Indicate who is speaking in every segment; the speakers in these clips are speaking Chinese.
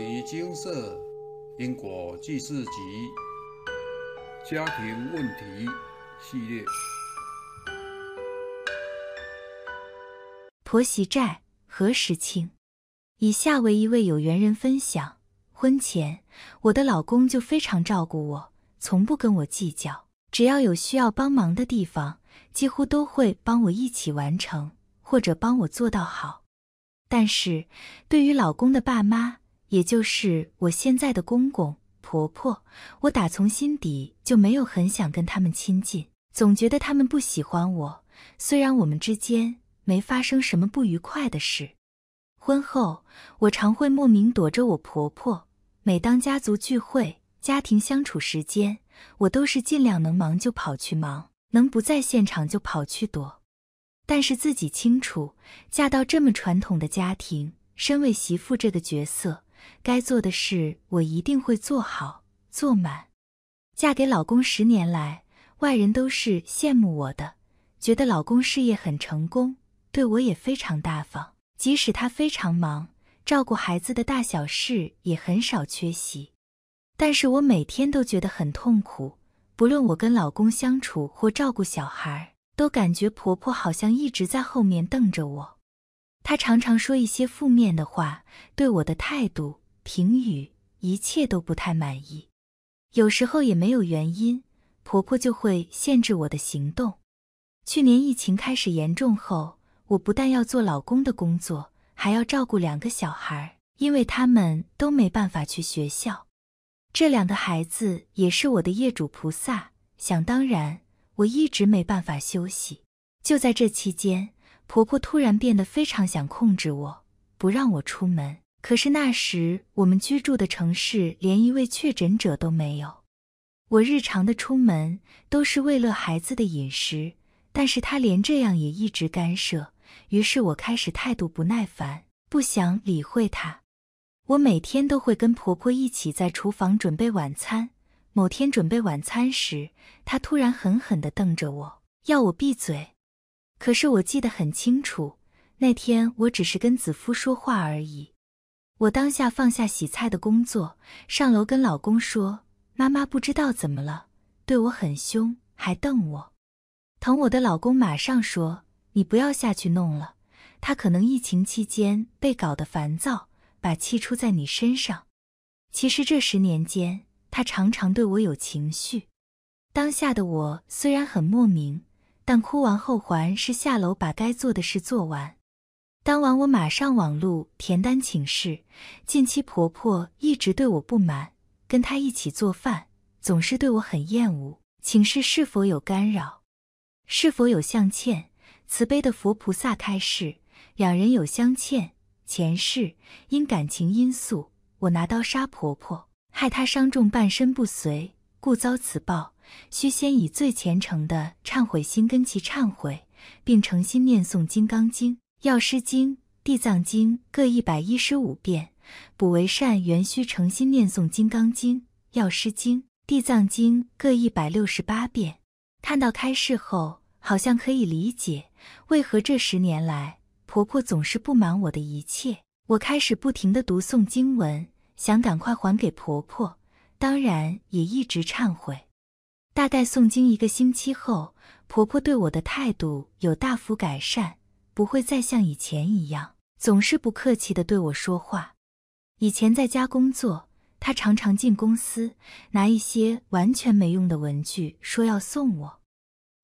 Speaker 1: 尼精舍因果记事集家庭问题系列。
Speaker 2: 婆媳债何时清？以下为一位有缘人分享：婚前，我的老公就非常照顾我，从不跟我计较，只要有需要帮忙的地方，几乎都会帮我一起完成，或者帮我做到好。但是，对于老公的爸妈，也就是我现在的公公婆婆，我打从心底就没有很想跟他们亲近，总觉得他们不喜欢我。虽然我们之间没发生什么不愉快的事，婚后我常会莫名躲着我婆婆。每当家族聚会、家庭相处时间，我都是尽量能忙就跑去忙，能不在现场就跑去躲。但是自己清楚，嫁到这么传统的家庭，身为媳妇这个角色，该做的事我一定会做好做满。嫁给老公十年来，外人都是羡慕我的，觉得老公事业很成功，对我也非常大方。即使他非常忙，照顾孩子的大小事也很少缺席。但是我每天都觉得很痛苦，不论我跟老公相处或照顾小孩。都感觉婆婆好像一直在后面瞪着我，她常常说一些负面的话，对我的态度、评语，一切都不太满意。有时候也没有原因，婆婆就会限制我的行动。去年疫情开始严重后，我不但要做老公的工作，还要照顾两个小孩，因为他们都没办法去学校。这两个孩子也是我的业主菩萨，想当然。我一直没办法休息，就在这期间，婆婆突然变得非常想控制我，不让我出门。可是那时我们居住的城市连一位确诊者都没有，我日常的出门都是为了孩子的饮食，但是她连这样也一直干涉。于是我开始态度不耐烦，不想理会她。我每天都会跟婆婆一起在厨房准备晚餐。某天准备晚餐时，他突然狠狠地瞪着我，要我闭嘴。可是我记得很清楚，那天我只是跟子夫说话而已。我当下放下洗菜的工作，上楼跟老公说：“妈妈不知道怎么了，对我很凶，还瞪我。”疼我的老公马上说：“你不要下去弄了，他可能疫情期间被搞得烦躁，把气出在你身上。”其实这十年间。他常常对我有情绪，当下的我虽然很莫名，但哭完后还是下楼把该做的事做完。当晚我马上网路填单请示。近期婆婆一直对我不满，跟她一起做饭总是对我很厌恶，请示是否有干扰，是否有相欠。慈悲的佛菩萨开示，两人有相欠，前世因感情因素，我拿刀杀婆婆。害她伤重半身不遂，故遭此报。须先以最虔诚的忏悔心跟其忏悔，并诚心念诵《金刚经》《药师经》《地藏经》各一百一十五遍。补为善缘，须诚心念诵《金刚经》《药师经》《地藏经》各一百六十八遍。看到开示后，好像可以理解为何这十年来婆婆总是不满我的一切。我开始不停地读诵经文。想赶快还给婆婆，当然也一直忏悔。大概诵经一个星期后，婆婆对我的态度有大幅改善，不会再像以前一样总是不客气的对我说话。以前在家工作，她常常进公司拿一些完全没用的文具，说要送我。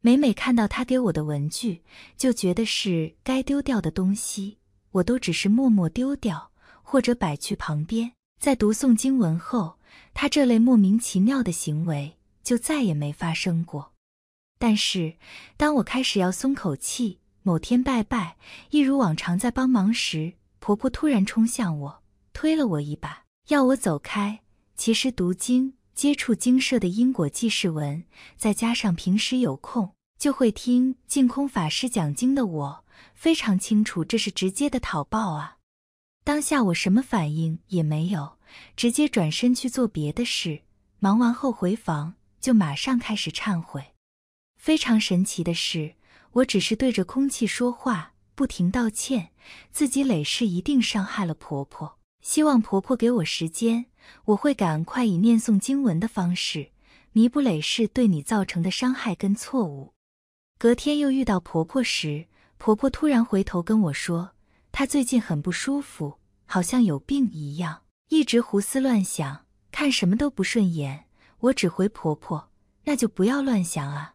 Speaker 2: 每每看到她给我的文具，就觉得是该丢掉的东西，我都只是默默丢掉，或者摆去旁边。在读诵经文后，他这类莫名其妙的行为就再也没发生过。但是，当我开始要松口气，某天拜拜，一如往常在帮忙时，婆婆突然冲向我，推了我一把，要我走开。其实读经、接触经社的因果记事文，再加上平时有空就会听净空法师讲经的我，非常清楚这是直接的讨报啊。当下我什么反应也没有，直接转身去做别的事。忙完后回房，就马上开始忏悔。非常神奇的是，我只是对着空气说话，不停道歉，自己累世一定伤害了婆婆，希望婆婆给我时间，我会赶快以念诵经文的方式弥补累世对你造成的伤害跟错误。隔天又遇到婆婆时，婆婆突然回头跟我说，她最近很不舒服，好像有病一样，一直胡思乱想，看什么都不顺眼。我只回婆婆，那就不要乱想啊，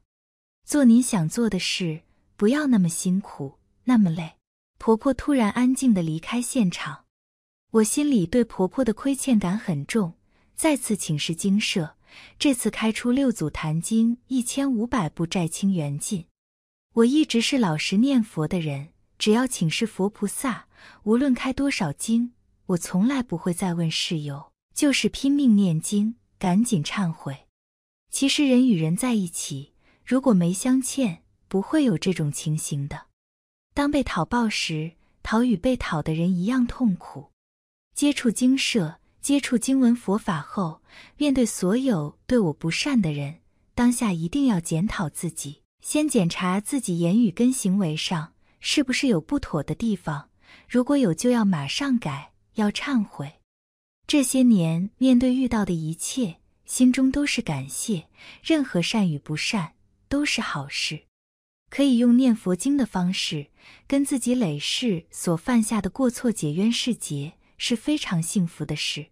Speaker 2: 做你想做的事，不要那么辛苦，那么累。婆婆突然安静的离开现场，我心里对婆婆的亏欠感很重，再次请示经社，这次开出六祖坛经一千五百部债清缘尽。我一直是老实念佛的人，只要请示佛菩萨，无论开多少经，我从来不会再问事由，就是拼命念经，赶紧忏悔。其实人与人在一起，如果没相欠，不会有这种情形的。当被讨报时，讨与被讨的人一样痛苦。接触经社，接触经文佛法后，面对所有对我不善的人，当下一定要检讨自己。先检查自己言语跟行为上是不是有不妥的地方，如果有，就要马上改，要忏悔。这些年面对遇到的一切，心中都是感谢，任何善与不善都是好事。可以用念佛经的方式，跟自己累世所犯下的过错解冤释结，是非常幸福的事。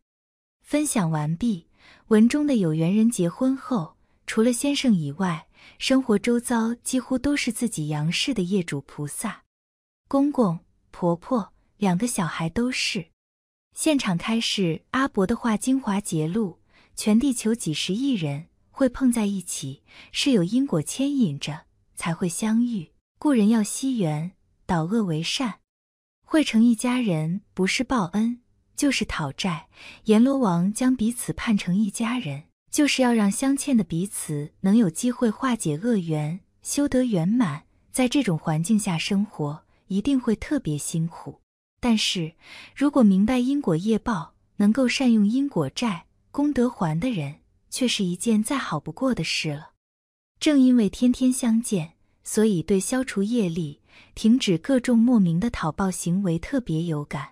Speaker 2: 分享完毕。文中的有缘人结婚后，除了先生以外，生活周遭几乎都是自己杨氏的业主菩萨，公公、婆婆两个小孩都是。现场开示阿伯的话精华节录：全地球几十亿人会碰在一起，是有因果牵引着才会相遇。故人要惜缘，导恶为善，汇成一家人，不是报恩就是讨债。阎罗王将彼此判成一家人。就是要让相欠的彼此能有机会化解恶缘，修得圆满。在这种环境下生活，一定会特别辛苦。但是如果明白因果业报，能够善用因果债，功德还的人，却是一件再好不过的事了。正因为天天相见，所以对消除业力、停止各种莫名的讨报行为特别有感。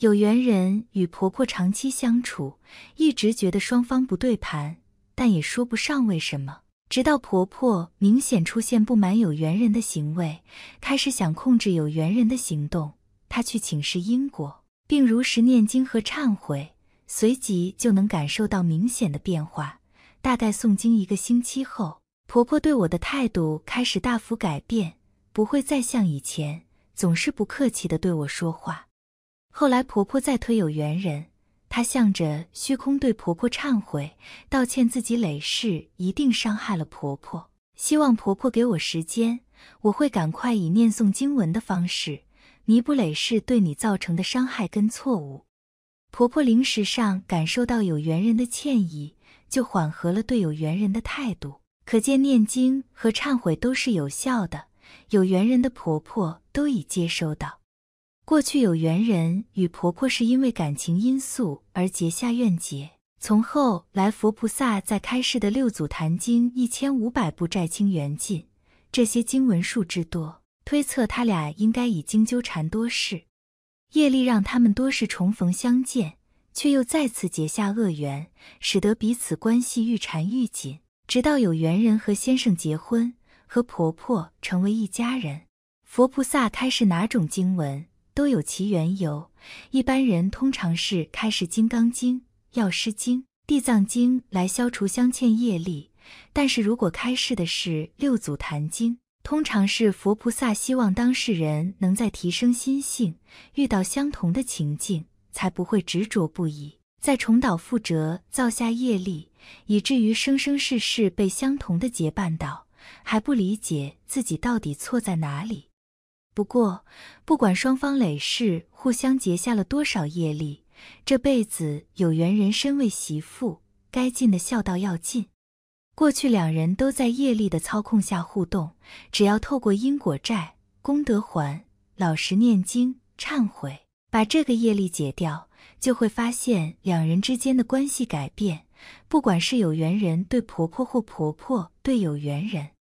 Speaker 2: 有缘人与婆婆长期相处，一直觉得双方不对盘，但也说不上为什么。直到婆婆明显出现不满有缘人的行为，开始想控制有缘人的行动，她去请示因果，并如实念经和忏悔，随即就能感受到明显的变化。大概诵经一个星期后，婆婆对我的态度开始大幅改变，不会再像以前总是不客气的对我说话。后来婆婆再推有缘人，她向着虚空对婆婆忏悔道歉，自己累世一定伤害了婆婆，希望婆婆给我时间，我会赶快以念诵经文的方式弥补累世对你造成的伤害跟错误。婆婆灵时上感受到有缘人的歉意，就缓和了对有缘人的态度，可见念经和忏悔都是有效的，有缘人的婆婆都已接收到。过去有缘人与婆婆是因为感情因素而结下怨结，从后来佛菩萨在开示的六祖坛经一千五百部债清缘尽，这些经文数之多，推测他俩应该已经纠缠多世，业力让他们多事重逢相见，却又再次结下恶缘，使得彼此关系愈缠愈紧，直到有缘人和先生结婚，和婆婆成为一家人。佛菩萨开示哪种经文？都有其缘由，一般人通常是开示《金刚经》《药师经》《地藏经》来消除相欠业力，但是如果开示的是《六祖坛经》，通常是佛菩萨希望当事人能在提升心性，遇到相同的情境，才不会执着不已，再重蹈覆辙造下业力，以至于生生世世被相同的结绊倒，还不理解自己到底错在哪里。不过，不管双方累世互相结下了多少业力，这辈子有缘人身为媳妇，该尽的孝道要尽。过去两人都在业力的操控下互动，只要透过因果债、功德还，老实念经、忏悔，把这个业力解掉，就会发现两人之间的关系改变。不管是有缘人对婆婆或婆婆对有缘人，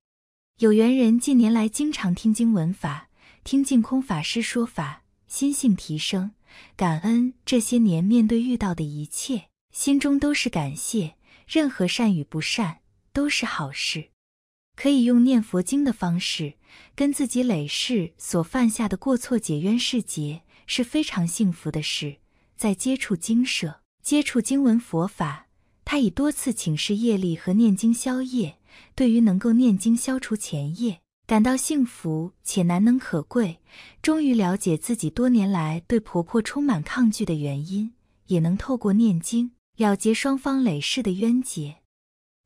Speaker 2: 有缘人近年来经常听经闻法。听净空法师说法，心性提升，感恩这些年面对遇到的一切，心中都是感谢。任何善与不善都是好事。可以用念佛经的方式，跟自己累世所犯下的过错解冤释结，是非常幸福的事。在接触经舍、接触经文佛法，他已多次请示业力和念经消业。对于能够念经消除前业，感到幸福且难能可贵。终于了解自己多年来对婆婆充满抗拒的原因，也能透过念经了结双方累世的冤结。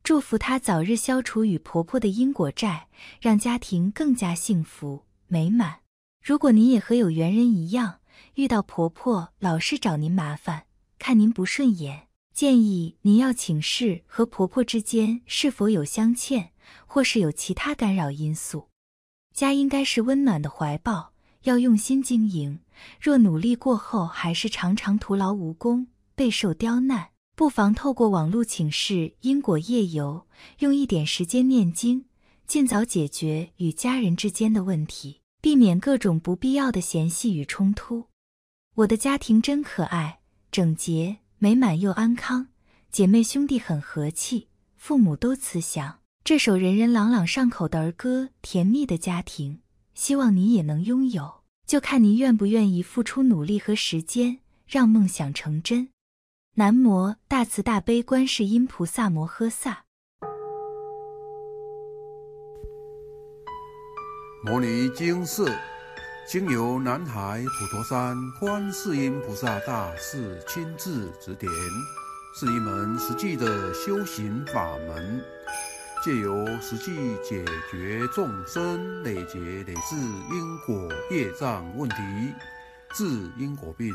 Speaker 2: 祝福她早日消除与婆婆的因果债，让家庭更加幸福美满。如果您也和有缘人一样，遇到婆婆老是找您麻烦，看您不顺眼，建议您要请示和婆婆之间是否有相欠，或是有其他干扰因素。家应该是温暖的怀抱，要用心经营。若努力过后还是常常徒劳无功，备受刁难。不妨透过网络请示因果业由，用一点时间念经，尽早解决与家人之间的问题，避免各种不必要的嫌隙与冲突。我的家庭真可爱，整洁、美满又安康，姐妹兄弟很和气，父母都慈祥。这首人人朗朗上口的儿歌，甜蜜的家庭，希望你也能拥有，就看你愿不愿意付出努力和时间，让梦想成真。南无大慈大悲观世音菩萨摩诃萨。
Speaker 1: 摩尼经寺，经由南海普陀山观世音菩萨大士亲自指点，是一门实际的修行法门，借由实际解决众生累劫累世因果业障问题，治因果病。